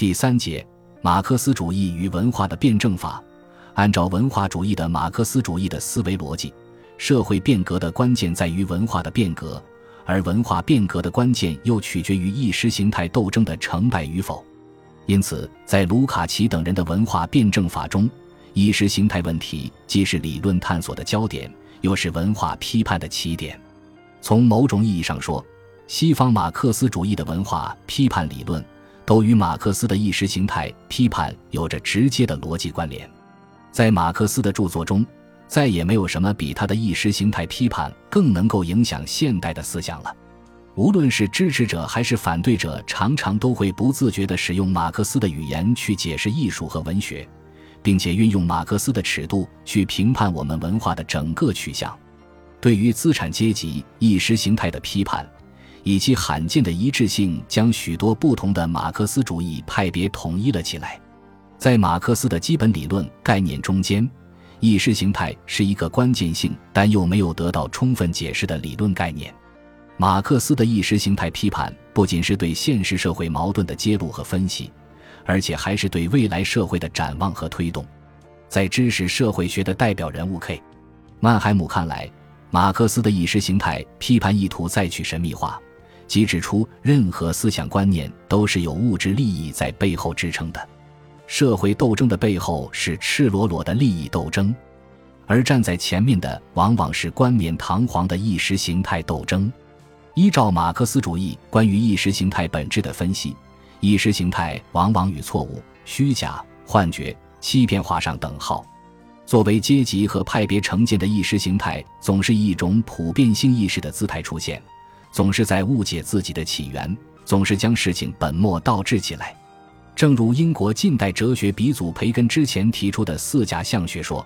第三节，马克思主义与文化的辩证法。按照文化主义的马克思主义的思维逻辑，社会变革的关键在于文化的变革，而文化变革的关键又取决于意识形态斗争的成败与否。因此，在卢卡奇等人的文化辩证法中，意识形态问题既是理论探索的焦点，又是文化批判的起点。从某种意义上说，西方马克思主义的文化批判理论。都与马克思的意识形态批判有着直接的逻辑关联，在马克思的著作中，再也没有什么比他的意识形态批判更能够影响现代的思想了。无论是支持者还是反对者，常常都会不自觉地使用马克思的语言去解释艺术和文学，并且运用马克思的尺度去评判我们文化的整个取向。对于资产阶级意识形态的批判。以其罕见的一致性，将许多不同的马克思主义派别统一了起来。在马克思的基本理论概念中间，意识形态是一个关键性但又没有得到充分解释的理论概念。马克思的意识形态批判不仅是对现实社会矛盾的揭露和分析，而且还是对未来社会的展望和推动。在知识社会学的代表人物 K. 曼海姆看来，马克思的意识形态批判意图再去神秘化。即指出，任何思想观念都是有物质利益在背后支撑的，社会斗争的背后是赤裸裸的利益斗争，而站在前面的往往是冠冕堂皇的意识形态斗争。依照马克思主义关于意识形态本质的分析，意识形态往往与错误、虚假、幻觉、欺骗画上等号。作为阶级和派别成见的意识形态，总是以一种普遍性意识的姿态出现。总是在误解自己的起源，总是将事情本末倒置起来。正如英国近代哲学鼻祖培根之前提出的四假象学说，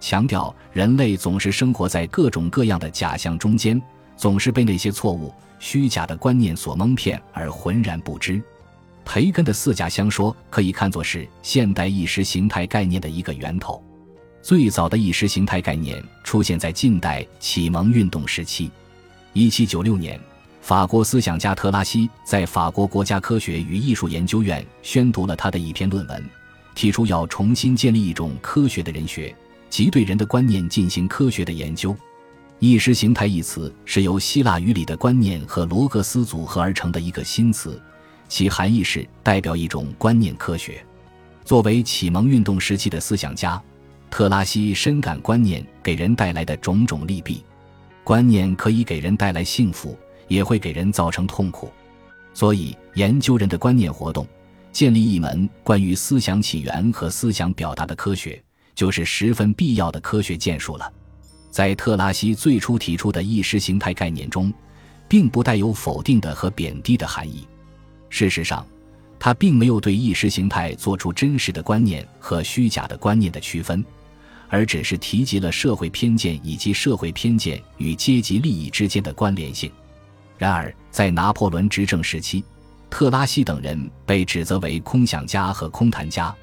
强调人类总是生活在各种各样的假象中间，总是被那些错误、虚假的观念所蒙骗而浑然不知。培根的四假相说可以看作是现代意识形态概念的一个源头。最早的意识形态概念出现在近代启蒙运动时期。一七九六年，法国思想家特拉西在法国国家科学与艺术研究院宣读了他的一篇论文，提出要重新建立一种科学的人学，即对人的观念进行科学的研究。意识形态一词是由希腊语里的观念和罗格斯组合而成的一个新词，其含义是代表一种观念科学。作为启蒙运动时期的思想家，特拉西深感观念给人带来的种种利弊。观念可以给人带来幸福，也会给人造成痛苦，所以研究人的观念活动，建立一门关于思想起源和思想表达的科学，就是十分必要的科学建树了。在特拉西最初提出的意识形态概念中，并不带有否定的和贬低的含义。事实上，他并没有对意识形态做出真实的观念和虚假的观念的区分。而只是提及了社会偏见以及社会偏见与阶级利益之间的关联性。然而，在拿破仑执政时期，特拉西等人被指责为空想家和空谈家，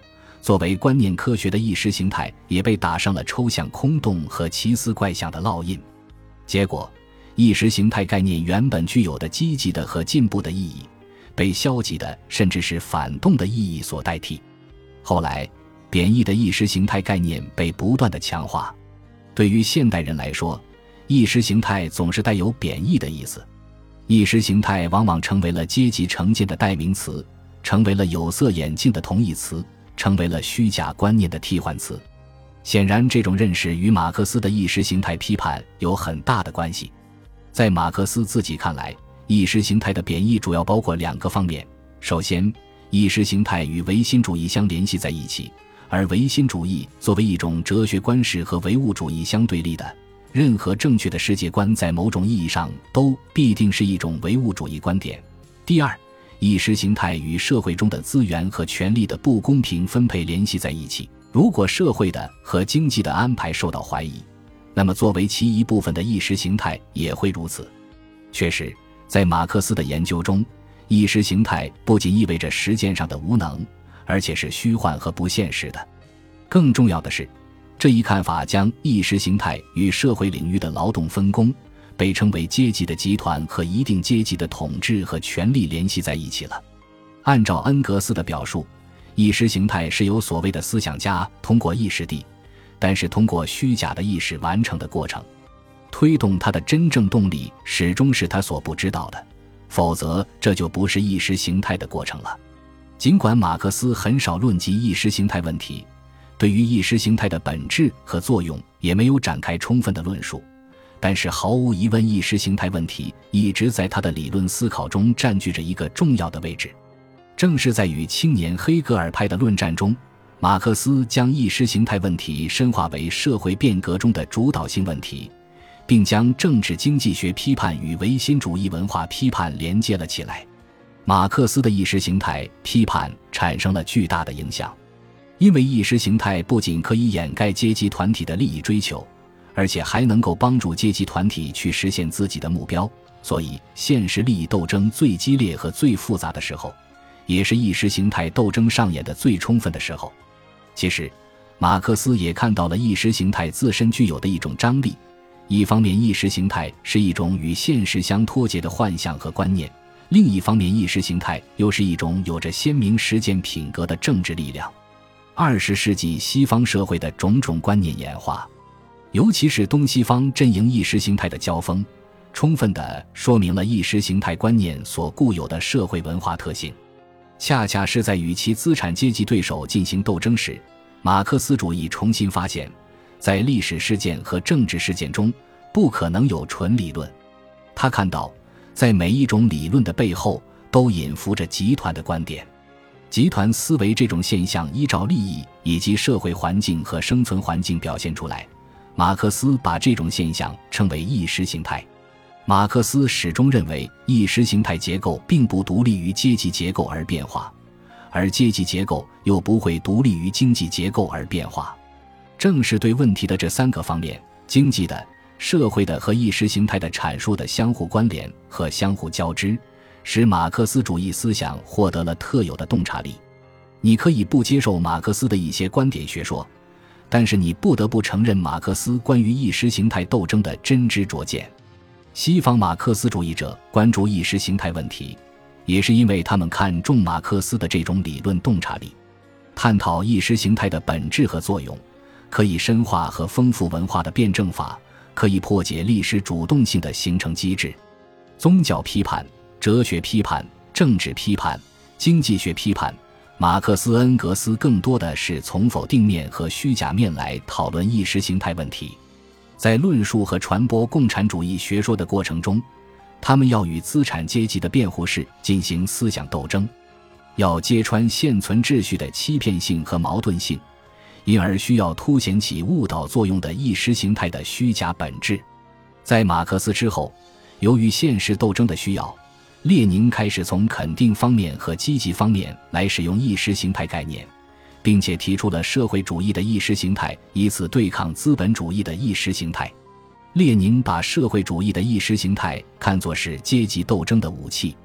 作为观念科学的意识形态也被打上了抽象空洞和奇思怪想的烙印。结果，意识形态概念原本具有的积极的和进步的意义，被消极的甚至是反动的意义所代替。后来。贬义的意识形态概念被不断的强化，对于现代人来说，意识形态总是带有贬义的意思。意识形态往往成为了阶级成见的代名词，成为了有色眼镜的同义词，成为了虚假观念的替换词。显然，这种认识与马克思的意识形态批判有很大的关系。在马克思自己看来，意识形态的贬义主要包括两个方面：首先，意识形态与唯心主义相联系在一起。而唯心主义作为一种哲学观是和唯物主义相对立的。任何正确的世界观，在某种意义上都必定是一种唯物主义观点。第二，意识形态与社会中的资源和权力的不公平分配联系在一起。如果社会的和经济的安排受到怀疑，那么作为其一部分的意识形态也会如此。确实，在马克思的研究中，意识形态不仅意味着实践上的无能。而且是虚幻和不现实的。更重要的是，这一看法将意识形态与社会领域的劳动分工、被称为阶级的集团和一定阶级的统治和权力联系在一起了。按照恩格斯的表述，意识形态是由所谓的思想家通过意识地，但是通过虚假的意识完成的过程。推动他的真正动力始终是他所不知道的，否则这就不是意识形态的过程了。尽管马克思很少论及意识形态问题，对于意识形态的本质和作用也没有展开充分的论述。但是毫无疑问，意识形态问题一直在他的理论思考中占据着一个重要的位置。正是在与青年黑格尔派的论战中，马克思将意识形态问题深化为社会变革中的主导性问题，并将政治经济学批判与唯心主义文化批判连接了起来。马克思的意识形态批判产生了巨大的影响，因为意识形态不仅可以掩盖阶级团体的利益追求。而且还能够帮助阶级团体去实现自己的目标，所以现实利益斗争最激烈和最复杂的时候，也是意识形态斗争上演的最充分的时候。其实，马克思也看到了意识形态自身具有的一种张力：一方面，意识形态是一种与现实相脱节的幻象和观念；另一方面，意识形态又是一种有着鲜明实践品格的政治力量。二十世纪西方社会的种种观念演化。尤其是东西方阵营意识形态的交锋，充分地说明了意识形态观念所固有的社会文化特性。恰恰是在与其资产阶级对手进行斗争时，马克思主义重新发现，在历史事件和政治事件中，不可能有纯理论。他看到，在每一种理论的背后，都隐伏着集团的观点。集团思维这种现象，依照利益以及社会环境和生存环境表现出来。马克思把这种现象称为意识形态。马克思始终认为，意识形态结构并不独立于阶级结构而变化，而阶级结构又不会独立于经济结构而变化。正是对问题的这三个方面——经济的、社会的和意识形态的阐述的相互关联和相互交织，使马克思主义思想获得了特有的洞察力。你可以不接受马克思的一些观点学说。但是你不得不承认马克思关于意识形态斗争的真知灼见。西方马克思主义者关注意识形态问题，也是因为他们看重马克思的这种理论洞察力。探讨意识形态的本质和作用，可以深化和丰富文化的辩证法，可以破解历史主动性的形成机制。宗教批判、哲学批判、政治批判、经济学批判。马克思恩格斯更多的是从否定面和虚假面来讨论意识形态问题，在论述和传播共产主义学说的过程中，他们要与资产阶级的辩护士进行思想斗争，要揭穿现存秩序的欺骗性和矛盾性，因而需要凸显起误导作用的意识形态的虚假本质。在马克思之后，由于现实斗争的需要。列宁开始从肯定方面和积极方面来使用意识形态概念，并且提出了社会主义的意识形态，以此对抗资本主义的意识形态。列宁把社会主义的意识形态看作是阶级斗争的武器，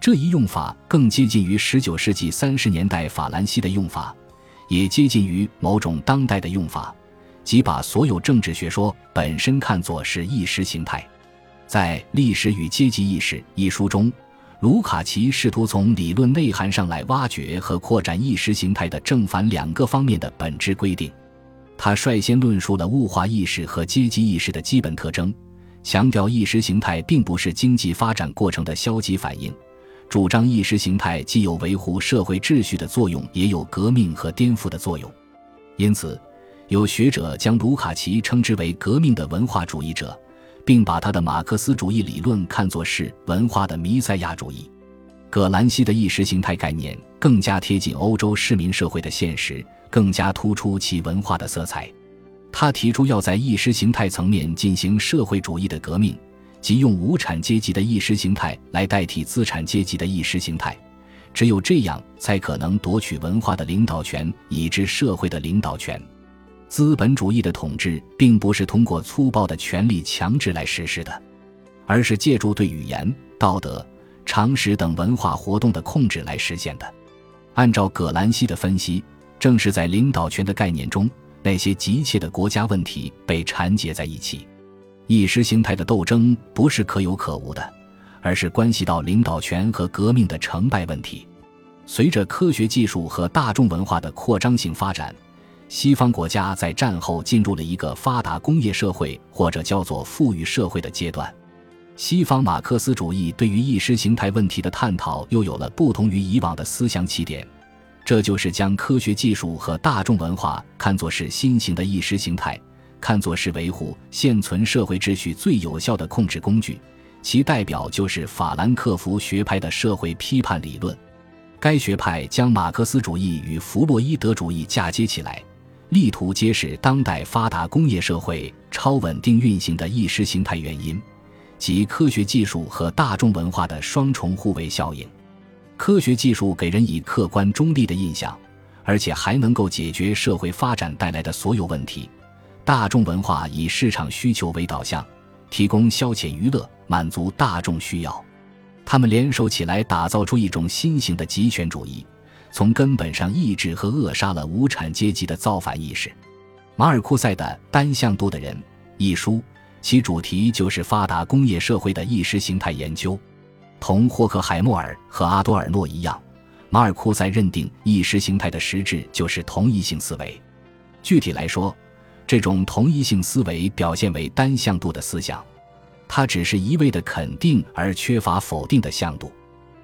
这一用法更接近于19世纪30年代法兰西的用法，也接近于某种当代的用法，即把所有政治学说本身看作是意识形态。在《历史与阶级意识》一书中，卢卡奇试图从理论内涵上来挖掘和扩展意识形态的正反两个方面的本质规定。他率先论述了物化意识和阶级意识的基本特征，强调意识形态并不是经济发展过程的消极反应，主张意识形态既有维护社会秩序的作用，也有革命和颠覆的作用。因此，有学者将卢卡奇称之为革命的文化主义者。并把他的马克思主义理论看作是文化的弥赛亚主义。葛兰西的意识形态概念更加贴近欧洲市民社会的现实，更加突出其文化的色彩。他提出要在意识形态层面进行社会主义的革命，即用无产阶级的意识形态来代替资产阶级的意识形态。只有这样，才可能夺取文化的领导权，以至社会的领导权。资本主义的统治并不是通过粗暴的权力强制来实施的，而是借助对语言、道德、常识等文化活动的控制来实现的。按照葛兰西的分析，正是在领导权的概念中，那些急切的国家问题被缠结在一起。意识形态的斗争不是可有可无的，而是关系到领导权和革命的成败问题。随着科学技术和大众文化的扩张性发展，西方国家在战后进入了一个发达工业社会或者叫做富裕社会的阶段。西方马克思主义对于意识形态问题的探讨又有了不同于以往的思想起点，这就是将科学技术和大众文化看作是新型的意识形态，看作是维护现存社会秩序最有效的控制工具。其代表就是法兰克福学派的社会批判理论。该学派将马克思主义与弗洛伊德主义嫁接起来，力图揭示当代发达工业社会超稳定运行的意识形态原因。及科学技术和大众文化的双重互为效应。科学技术给人以客观中立的印象，而且还能够解决社会发展带来的所有问题。大众文化以市场需求为导向，提供消遣娱乐，满足大众需要。他们联手起来，打造出一种新型的极权主义，从根本上抑制和扼杀了无产阶级的造反意识。马尔库塞的《单向度的人》一书。其主题就是发达工业社会的意识形态研究，同霍克海默尔和阿多尔诺一样，马尔库塞认定意识形态的实质就是同一性思维。具体来说，这种同一性思维表现为单向度的思想，它只是一味的肯定而缺乏否定的向度。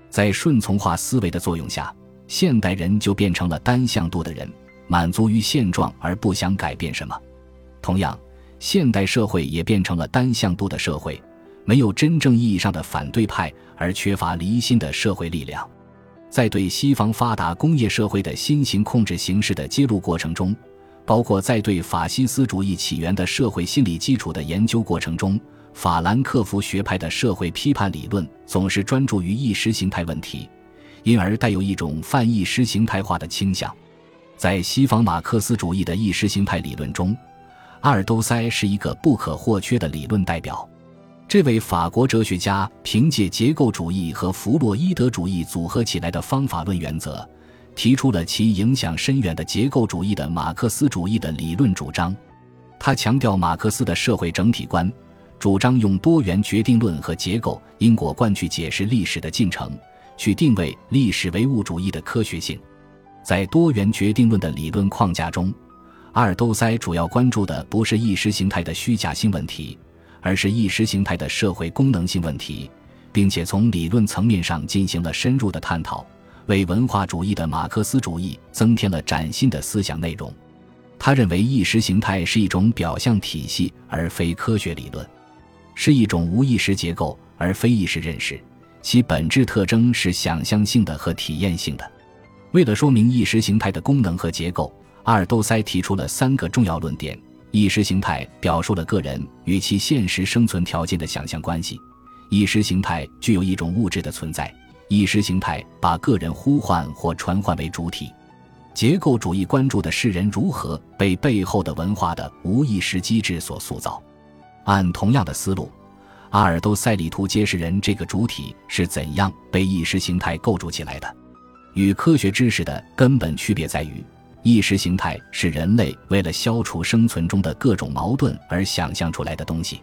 在顺从化思维的作用下，现代人就变成了单向度的人，满足于现状而不想改变什么。同样。现代社会也变成了单向度的社会，没有真正意义上的反对派，而缺乏离心的社会力量。在对西方发达工业社会的新型控制形式的揭露过程中，包括在对法西斯主义起源的社会心理基础的研究过程中，法兰克福学派的社会批判理论总是专注于意识形态问题，因而带有一种泛意识形态化的倾向。在西方马克思主义的意识形态理论中。阿尔都塞是一个不可或缺的理论代表。这位法国哲学家凭借结构主义和弗洛伊德主义组合起来的方法论原则，提出了其影响深远的结构主义的马克思主义的理论主张。他强调马克思的社会整体观，主张用多元决定论和结构因果观去解释历史的进程，去定位历史唯物主义的科学性。在多元决定论的理论框架中。阿尔都塞主要关注的不是意识形态的虚假性问题，而是意识形态的社会功能性问题，并且从理论层面上进行了深入的探讨，为文化主义的马克思主义增添了崭新的思想内容。他认为意识形态是一种表象体系，而非科学理论，是一种无意识结构，而非意识认识，其本质特征是想象性的和体验性的。为了说明意识形态的功能和结构。阿尔都塞提出了三个重要论点：意识形态表述了个人与其现实生存条件的想象关系；意识形态具有一种物质的存在；意识形态把个人呼唤或传唤为主体。结构主义关注的是人如何被背后的文化的无意识机制所塑造。按同样的思路，阿尔都塞里图揭示人这个主体是怎样被意识形态构筑起来的。与科学知识的根本区别在于。意识形态是人类为了消除生存中的各种矛盾而想象出来的东西。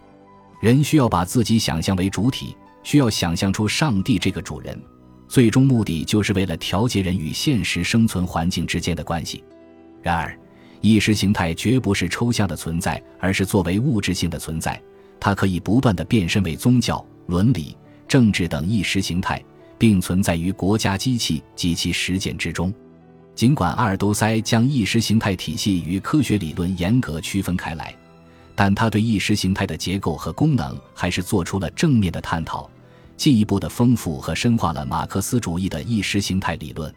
人需要把自己想象为主体，需要想象出上帝这个主人，最终目的就是为了调节人与现实生存环境之间的关系。然而，意识形态绝不是抽象的存在，而是作为物质性的存在，它可以不断的变身为宗教、伦理、政治等意识形态，并存在于国家机器及其实践之中。尽管阿尔都塞将意识形态体系与科学理论严格区分开来，但他对意识形态的结构和功能还是做出了正面的探讨，进一步的丰富和深化了马克思主义的意识形态理论。